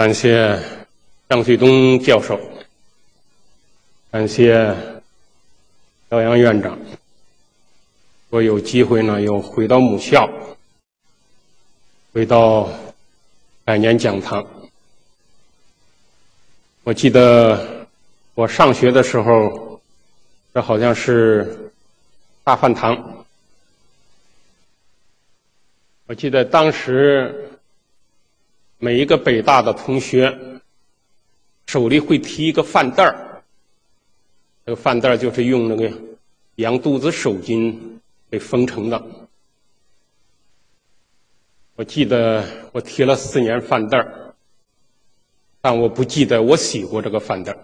感谢张旭东教授，感谢肖阳院长。我有机会呢，又回到母校，回到百年讲堂。我记得我上学的时候，这好像是大饭堂。我记得当时。每一个北大的同学手里会提一个饭袋儿，这个饭袋儿就是用那个羊肚子手巾给封成的。我记得我提了四年饭袋儿，但我不记得我洗过这个饭袋儿。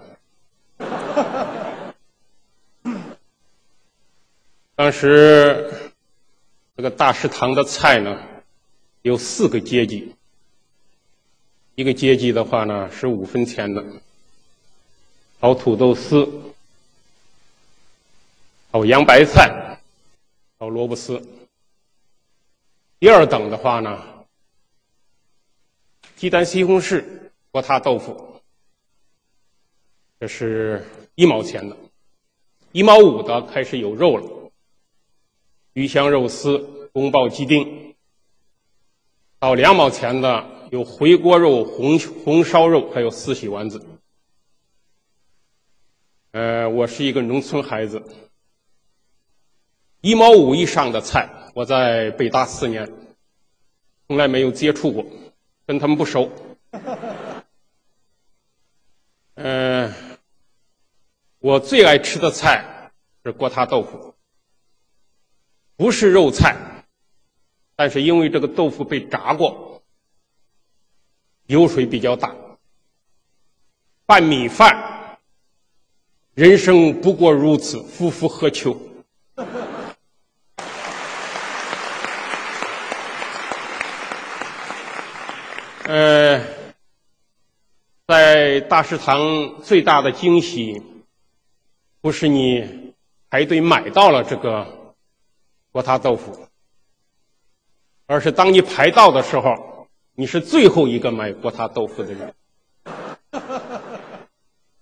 当时这个大食堂的菜呢，有四个阶级。一个阶级的话呢是五分钱的，炒土豆丝，炒洋白菜，炒萝卜丝。第二等的话呢，鸡蛋西红柿锅塌豆腐，这是一毛钱的，一毛五的开始有肉了，鱼香肉丝、宫保鸡丁，到两毛钱的。有回锅肉、红红烧肉，还有四喜丸子。呃，我是一个农村孩子，一毛五以上的菜，我在北大四年，从来没有接触过，跟他们不熟。呃，我最爱吃的菜是锅塌豆腐，不是肉菜，但是因为这个豆腐被炸过。油水比较大，拌米饭，人生不过如此，夫复何求？呃，在大食堂最大的惊喜，不是你排队买到了这个锅塌豆腐，而是当你排到的时候。你是最后一个买锅塌豆腐的人，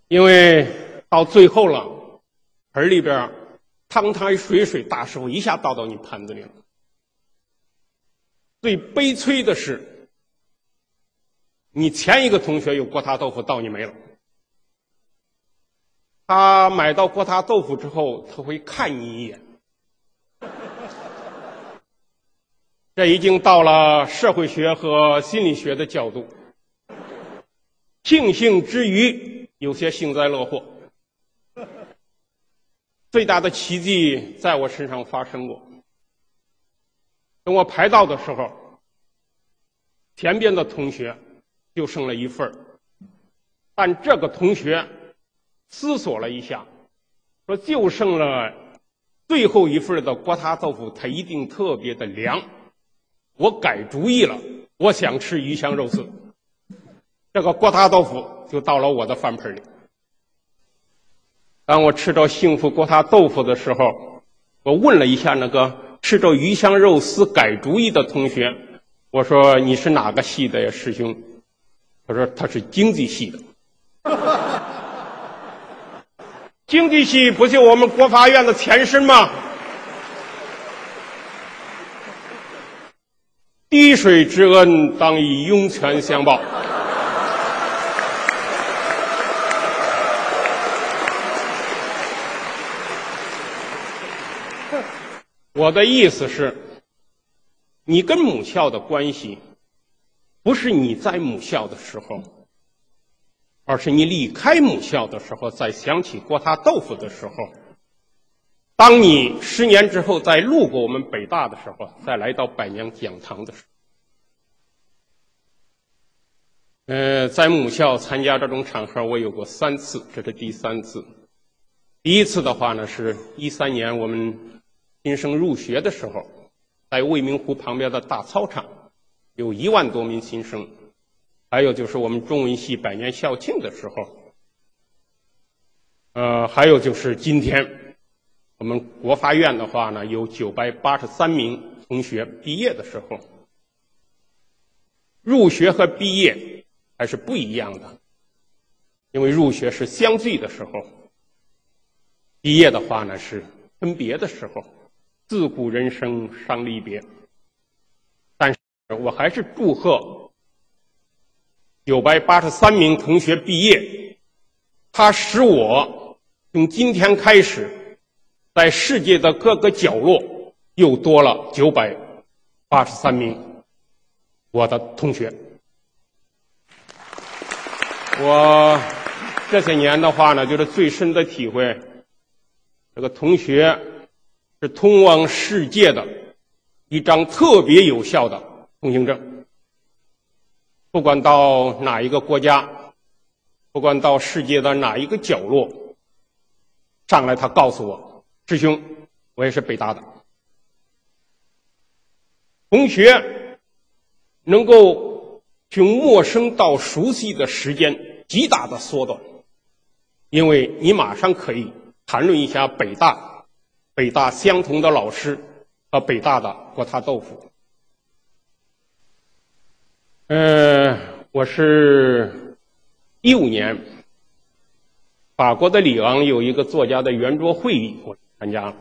因为到最后了，盆里边汤汤水水，大师傅一下倒到你盘子里了。最悲催的是，你前一个同学有锅塌豆腐，到你没了。他买到锅塌豆腐之后，他会看你一眼。这已经到了社会学和心理学的角度。庆幸之余，有些幸灾乐祸。最大的奇迹在我身上发生过。等我排到的时候，前边的同学就剩了一份但这个同学思索了一下，说就剩了最后一份的锅塌豆腐，它一定特别的凉。我改主意了，我想吃鱼香肉丝，这个锅塌豆腐就到了我的饭盆里。当我吃着幸福锅塌豆腐的时候，我问了一下那个吃着鱼香肉丝改主意的同学，我说：“你是哪个系的呀，师兄？”他说：“他是经济系的。经济系不就我们国法院的前身吗？”滴水之恩，当以涌泉相报。我的意思是，你跟母校的关系，不是你在母校的时候，而是你离开母校的时候，再想起锅塌豆腐的时候。当你十年之后再路过我们北大的时候，再来到百年讲堂的时候，呃，在母校参加这种场合，我有过三次，这是第三次。第一次的话呢，是一三年我们新生入学的时候，在未名湖旁边的大操场，有一万多名新生；还有就是我们中文系百年校庆的时候，呃，还有就是今天。我们国发院的话呢，有九百八十三名同学毕业的时候，入学和毕业还是不一样的，因为入学是相聚的时候，毕业的话呢是分别的时候。自古人生伤离别，但是我还是祝贺九百八十三名同学毕业，他使我从今天开始，在世界的各个角落又多了九百八十三名我的同学。我这些年的话呢，就是最深的体会，这个同学。是通往世界的一张特别有效的通行证。不管到哪一个国家，不管到世界的哪一个角落，上来他告诉我：“师兄，我也是北大的。”同学能够从陌生到熟悉的时间极大的缩短，因为你马上可以谈论一下北大。北大相同的老师和北大的锅塌豆腐。嗯，我是一五年法国的里昂有一个作家的圆桌会议，我参加了。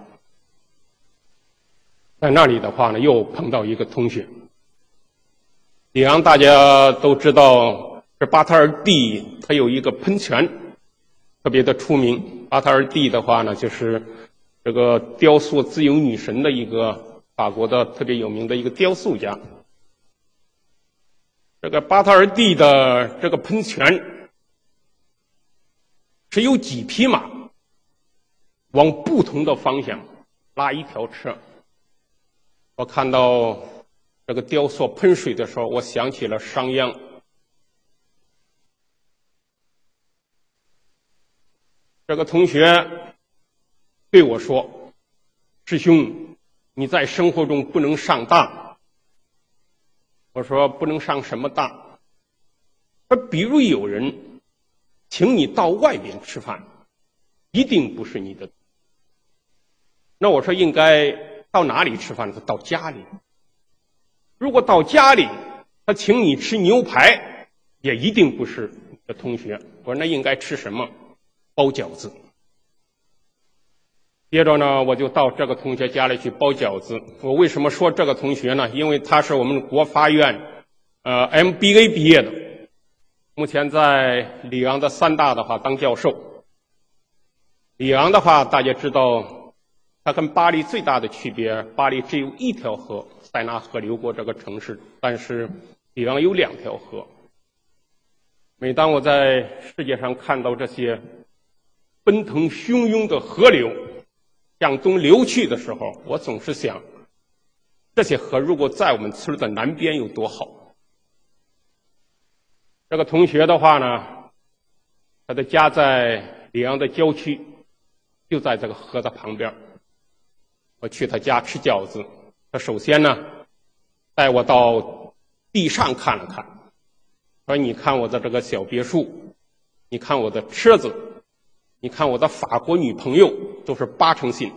在那里的话呢，又碰到一个同学。里昂大家都知道是巴特尔蒂，他有一个喷泉，特别的出名。巴特尔蒂的话呢，就是。这个雕塑自由女神的一个法国的特别有名的一个雕塑家，这个巴特尔蒂的这个喷泉是有几匹马往不同的方向拉一条车。我看到这个雕塑喷水的时候，我想起了商鞅。这个同学。对我说：“师兄，你在生活中不能上当。”我说：“不能上什么当？”说：“比如有人请你到外边吃饭，一定不是你的。”那我说：“应该到哪里吃饭？”他到家里。如果到家里，他请你吃牛排，也一定不是你的同学。我说：“那应该吃什么？包饺子。”接着呢，我就到这个同学家里去包饺子。我为什么说这个同学呢？因为他是我们国发院，呃，MBA 毕业的，目前在里昂的三大的话当教授。里昂的话，大家知道，它跟巴黎最大的区别，巴黎只有一条河，塞纳河流过这个城市，但是里昂有两条河。每当我在世界上看到这些奔腾汹涌的河流，向东流去的时候，我总是想，这些河如果在我们村的南边有多好。这个同学的话呢，他的家在里昂的郊区，就在这个河的旁边。我去他家吃饺子，他首先呢，带我到地上看了看，说：“你看我的这个小别墅，你看我的车子。”你看我的法国女朋友都是八成新。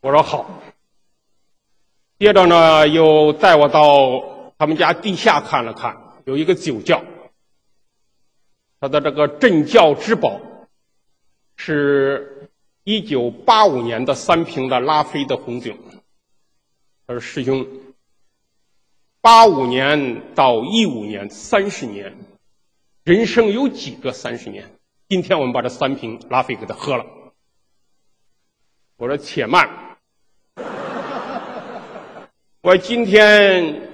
我说好。接着呢，又带我到他们家地下看了看，有一个酒窖。他的这个镇窖之宝，是一九八五年的三瓶的拉菲的红酒。他说：“师兄，八五年到一五年三十年，人生有几个三十年？”今天我们把这三瓶拉菲给他喝了。我说且慢，我今天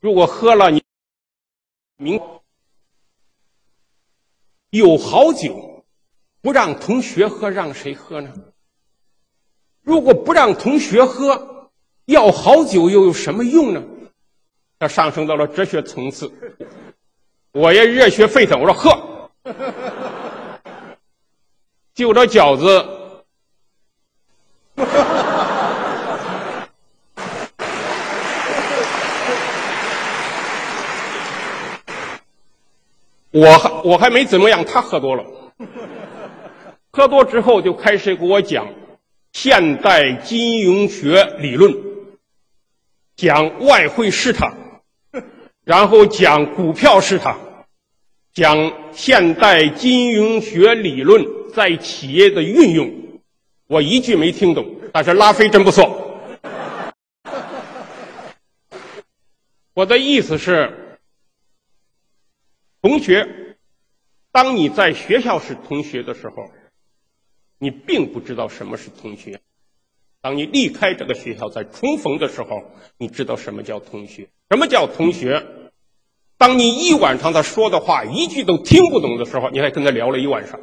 如果喝了，你明有好酒，不让同学喝，让谁喝呢？如果不让同学喝，要好酒又有什么用呢？他上升到了哲学层次，我也热血沸腾，我说喝。就这饺子，我还我还没怎么样，他喝多了。喝多之后就开始给我讲现代金融学理论，讲外汇市场，然后讲股票市场，讲现代金融学理论在企业的运用，我一句没听懂，但是拉菲真不错。我的意思是，同学，当你在学校是同学的时候，你并不知道什么是同学；当你离开这个学校，在重逢的时候，你知道什么叫同学。什么叫同学？当你一晚上他说的话一句都听不懂的时候，你还跟他聊了一晚上。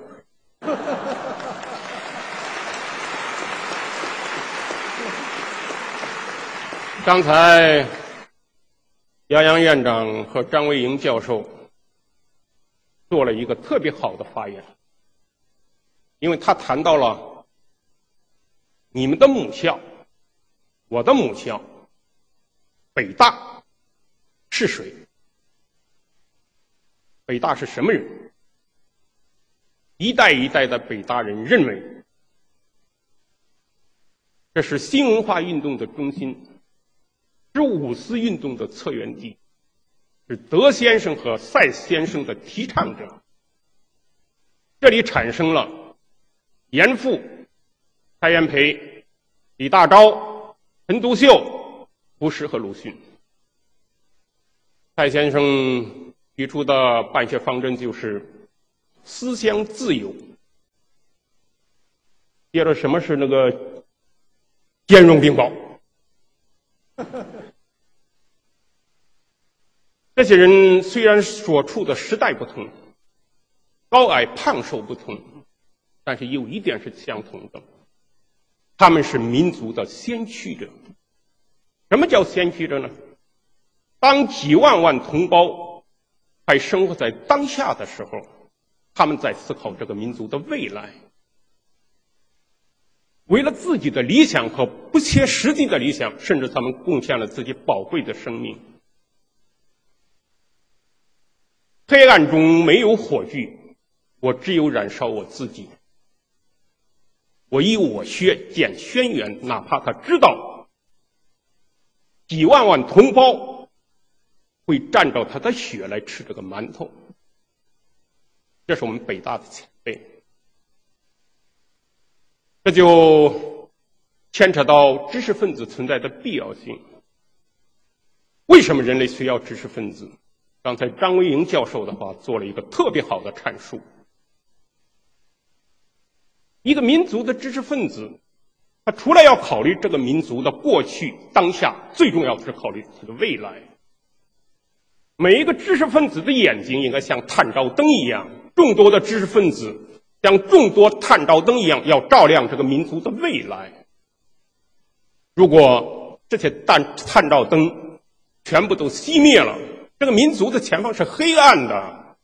刚才杨洋院长和张维迎教授做了一个特别好的发言，因为他谈到了你们的母校，我的母校，北大。是谁？北大是什么人？一代一代的北大人认为，这是新文化运动的中心，是五四运动的策源地，是德先生和赛先生的提倡者。这里产生了严复、蔡元培、李大钊、陈独秀、胡适和鲁迅。蔡先生提出的办学方针就是思想自由。接着，什么是那个兼容并包？这些人虽然所处的时代不同，高矮胖瘦不同，但是有一点是相同的，他们是民族的先驱者。什么叫先驱者呢？当几万万同胞还生活在当下的时候，他们在思考这个民族的未来。为了自己的理想和不切实际的理想，甚至他们贡献了自己宝贵的生命。黑暗中没有火炬，我只有燃烧我自己。我以我血见轩辕，哪怕他知道几万万同胞。会蘸着他的血来吃这个馒头，这是我们北大的前辈。这就牵扯到知识分子存在的必要性。为什么人类需要知识分子？刚才张维迎教授的话做了一个特别好的阐述。一个民族的知识分子，他除了要考虑这个民族的过去、当下，最重要的是考虑他的未来。每一个知识分子的眼睛应该像探照灯一样，众多的知识分子像众多探照灯一样，要照亮这个民族的未来。如果这些探探照灯全部都熄灭了，这个民族的前方是黑暗的。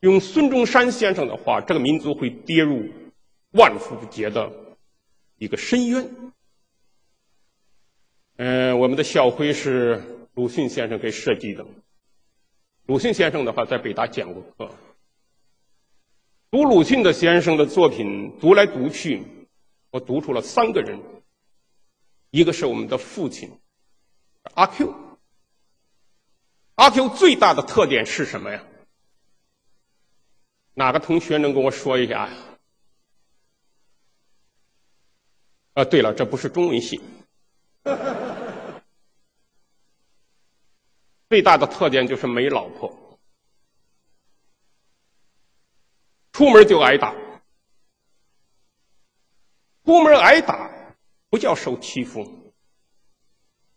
用孙中山先生的话，这个民族会跌入万夫不解的一个深渊。嗯，我们的校徽是。鲁迅先生给设计的。鲁迅先生的话在北大讲过课。读鲁迅的先生的作品，读来读去，我读出了三个人。一个是我们的父亲，阿 Q。阿 Q 最大的特点是什么呀？哪个同学能跟我说一下呀？啊，对了，这不是中文系。最大的特点就是没老婆，出门就挨打，出门挨打不叫受欺负，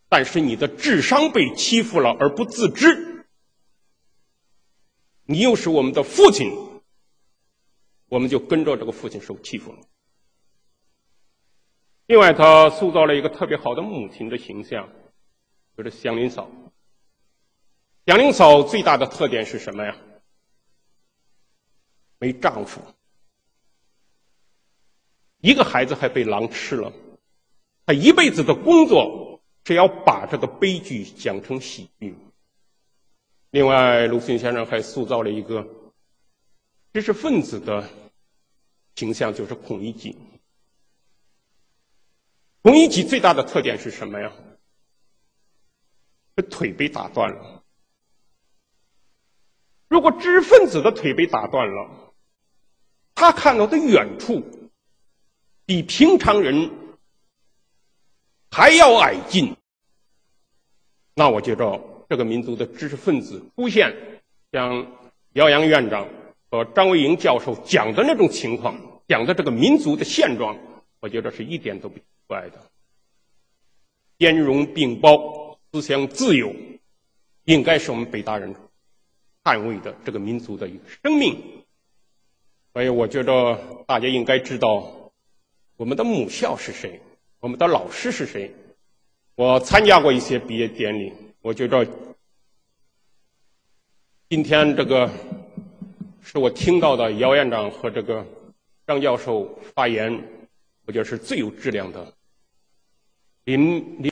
但是你的智商被欺负了而不自知，你又是我们的父亲，我们就跟着这个父亲受欺负了。另外，他塑造了一个特别好的母亲的形象，就是祥林嫂。祥林嫂最大的特点是什么呀？没丈夫，一个孩子还被狼吃了，她一辈子的工作是要把这个悲剧讲成喜剧。另外，鲁迅先生还塑造了一个知识分子的形象，就是孔乙己。孔乙己最大的特点是什么呀？这腿被打断了。如果知识分子的腿被打断了，他看到的远处比平常人还要矮近，那我觉着这个民族的知识分子出现像姚洋院长和张维迎教授讲的那种情况，讲的这个民族的现状，我觉得是一点都不奇怪的。兼容并包，思想自由，应该是我们北大人捍卫的这个民族的一个生命。所以，我觉得大家应该知道我们的母校是谁，我们的老师是谁。我参加过一些毕业典礼，我觉得今天这个是我听到的姚院长和这个张教授发言，我觉得是最有质量的。临临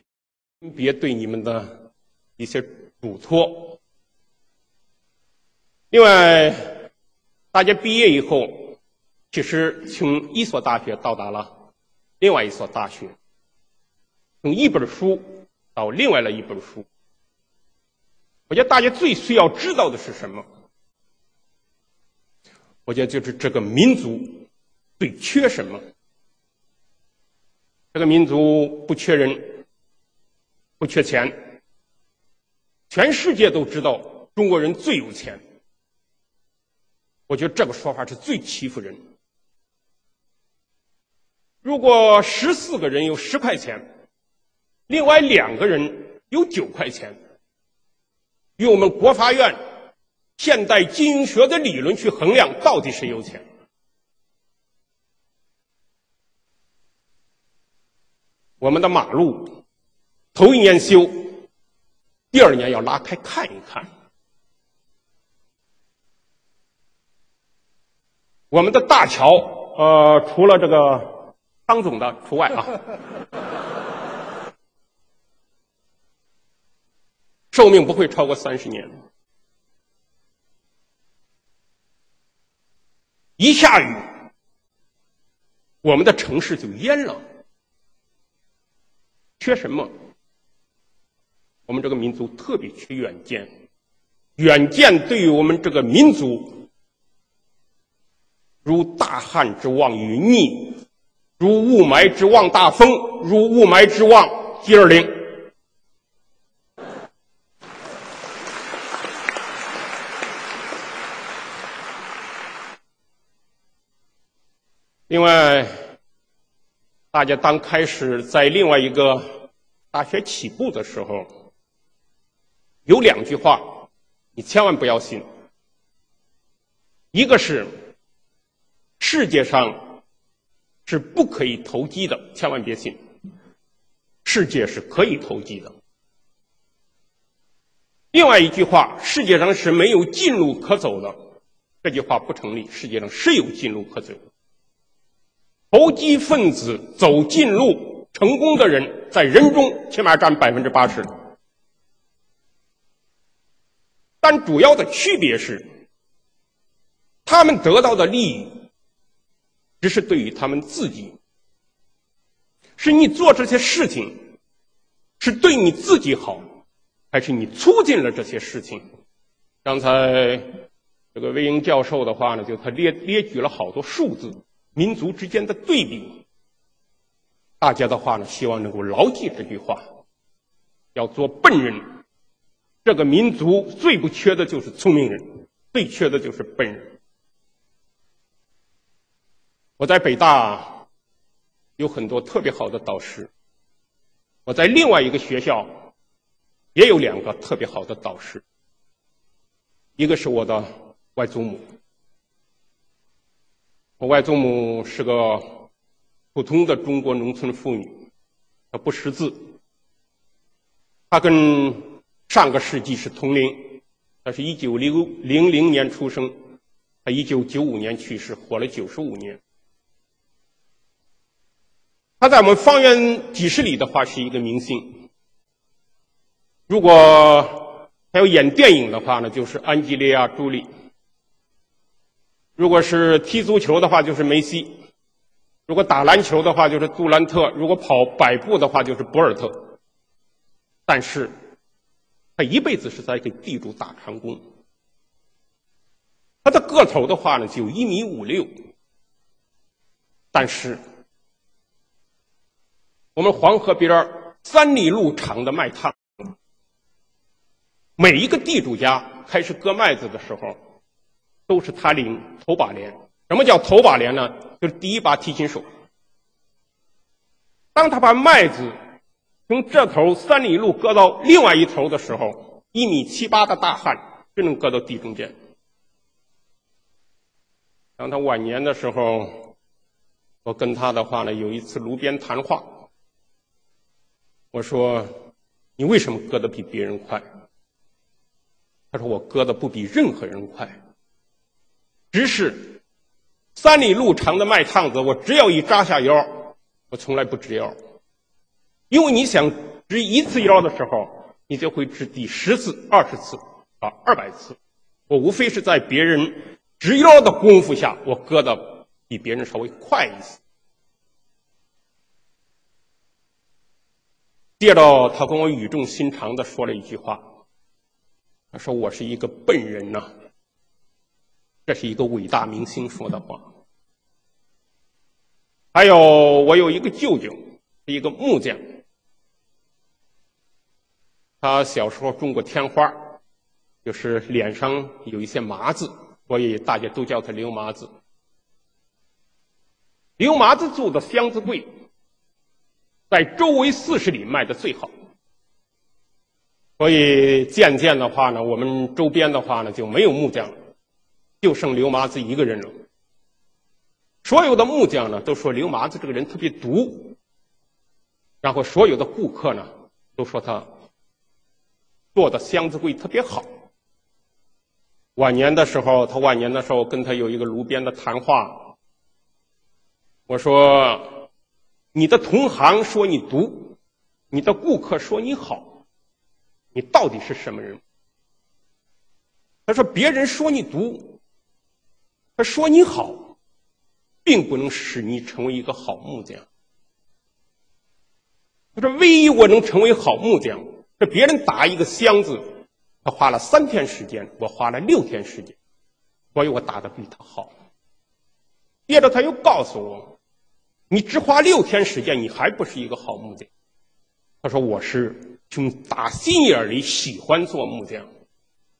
别对你们的一些嘱托。另外，大家毕业以后，其实从一所大学到达了另外一所大学，从一本书到另外的一本书。我觉得大家最需要知道的是什么？我觉得就是这个民族最缺什么？这个民族不缺人，不缺钱。全世界都知道中国人最有钱。我觉得这个说法是最欺负人。如果十四个人有十块钱，另外两个人有九块钱，用我们国发院现代经营学的理论去衡量，到底谁有钱？我们的马路头一年修，第二年要拉开看一看。我们的大桥，呃，除了这个张总的除外啊，寿命不会超过三十年。一下雨，我们的城市就淹了。缺什么？我们这个民族特别缺远见。远见对于我们这个民族，如大旱之望云霓，如雾霾之望大风，如雾霾之望 G 二零。另外。大家当开始在另外一个大学起步的时候，有两句话，你千万不要信。一个是世界上是不可以投机的，千万别信。世界是可以投机的。另外一句话，世界上是没有近路可走的，这句话不成立。世界上是有近路可走。投机分子走近路成功的人，在人中起码占百分之八十。但主要的区别是，他们得到的利益，只是对于他们自己。是你做这些事情，是对你自己好，还是你促进了这些事情？刚才这个魏英教授的话呢，就他列列举了好多数字。民族之间的对比，大家的话呢，希望能够牢记这句话：要做笨人。这个民族最不缺的就是聪明人，最缺的就是笨人。我在北大有很多特别好的导师，我在另外一个学校也有两个特别好的导师，一个是我的外祖母。我外祖母是个普通的中国农村妇女，她不识字。她跟上个世纪是同龄，她是一九零零零年出生，她一九九五年去世，活了九十五年。她在我们方圆几十里的话是一个明星。如果还要演电影的话呢，就是安吉丽亚·朱莉。如果是踢足球的话，就是梅西；如果打篮球的话，就是杜兰特；如果跑百步的话，就是博尔特。但是，他一辈子是在给地主打长工。他的个头的话呢，就一米五六。但是，我们黄河边三里路长的麦炕，每一个地主家开始割麦子的时候，都是他领头把镰。什么叫头把镰呢？就是第一把提琴手。当他把麦子从这头三里路割到另外一头的时候，一米七八的大汉就能割到地中间。当他晚年的时候。我跟他的话呢，有一次炉边谈话，我说：“你为什么割的比别人快？”他说：“我割的不比任何人快，只是三里路长的麦趟子，我只要一扎下腰，我从来不直腰，因为你想直一次腰的时候，你就会直第十次、二十次啊、二百次。我无非是在别人直腰的功夫下，我割的。”比别人稍微快一些。接着，他跟我语重心长的说了一句话：“他说我是一个笨人呐。”这是一个伟大明星说的话。还有，我有一个舅舅，是一个木匠，他小时候中过天花，就是脸上有一些麻子，所以大家都叫他刘麻子。刘麻子做的箱子柜，在周围四十里卖的最好，所以渐渐的话呢，我们周边的话呢就没有木匠了，就剩刘麻子一个人了。所有的木匠呢都说刘麻子这个人特别毒，然后所有的顾客呢都说他做的箱子柜特别好。晚年的时候，他晚年的时候跟他有一个炉边的谈话。我说：“你的同行说你毒，你的顾客说你好，你到底是什么人？”他说：“别人说你毒，他说你好，并不能使你成为一个好木匠。”他说：“唯一我能成为好木匠，是别人打一个箱子，他花了三天时间，我花了六天时间，所以我打的比他好。”接着他又告诉我。你只花六天时间，你还不是一个好木匠。他说：“我是从打心眼里喜欢做木匠，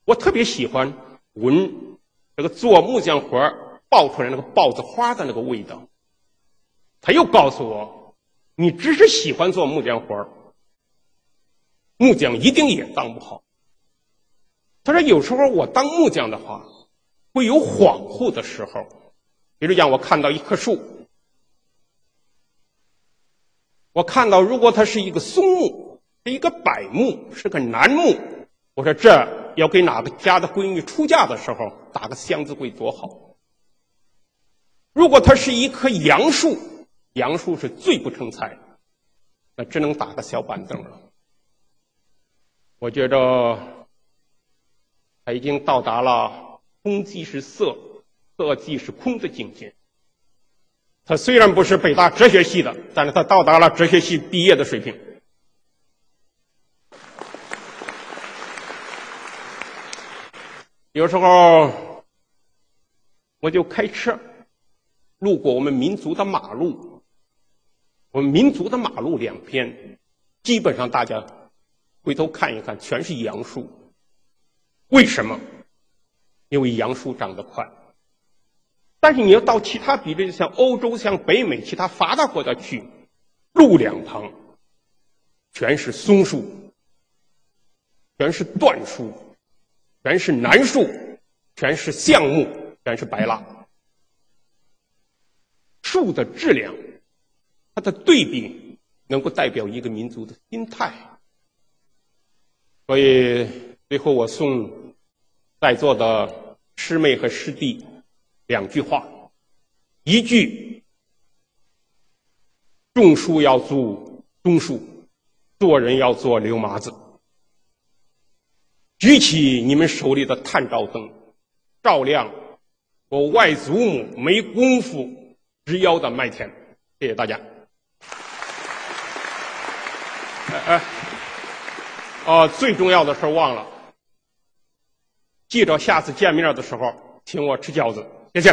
我特别喜欢闻这个做木匠活爆出来那个豹子花的那个味道。”他又告诉我：“你只是喜欢做木匠活木匠一定也当不好。”他说：“有时候我当木匠的话，会有恍惚的时候，比如讲我看到一棵树。”我看到，如果它是一个松木，是一个柏木，是个楠木，我说这要给哪个家的闺女出嫁的时候打个箱子柜多好。如果它是一棵杨树，杨树是最不成材，那只能打个小板凳了。我觉着他已经到达了空即是色，色即是空的境界。他虽然不是北大哲学系的，但是他到达了哲学系毕业的水平。有时候我就开车路过我们民族的马路，我们民族的马路两边基本上大家回头看一看，全是杨树。为什么？因为杨树长得快。但是你要到其他比例，像欧洲、像北美其他发达国家去，路两旁全是松树，全是椴树，全是楠树，全是橡木，全是白蜡。树的质量，它的对比，能够代表一个民族的心态。所以最后我送在座的师妹和师弟。两句话，一句种树要做棕树，做人要做刘麻子。举起你们手里的探照灯，照亮我外祖母没功夫直腰的麦田。谢谢大家。哎哎，哦，最重要的事忘了，记着下次见面的时候。请我吃饺子，谢谢。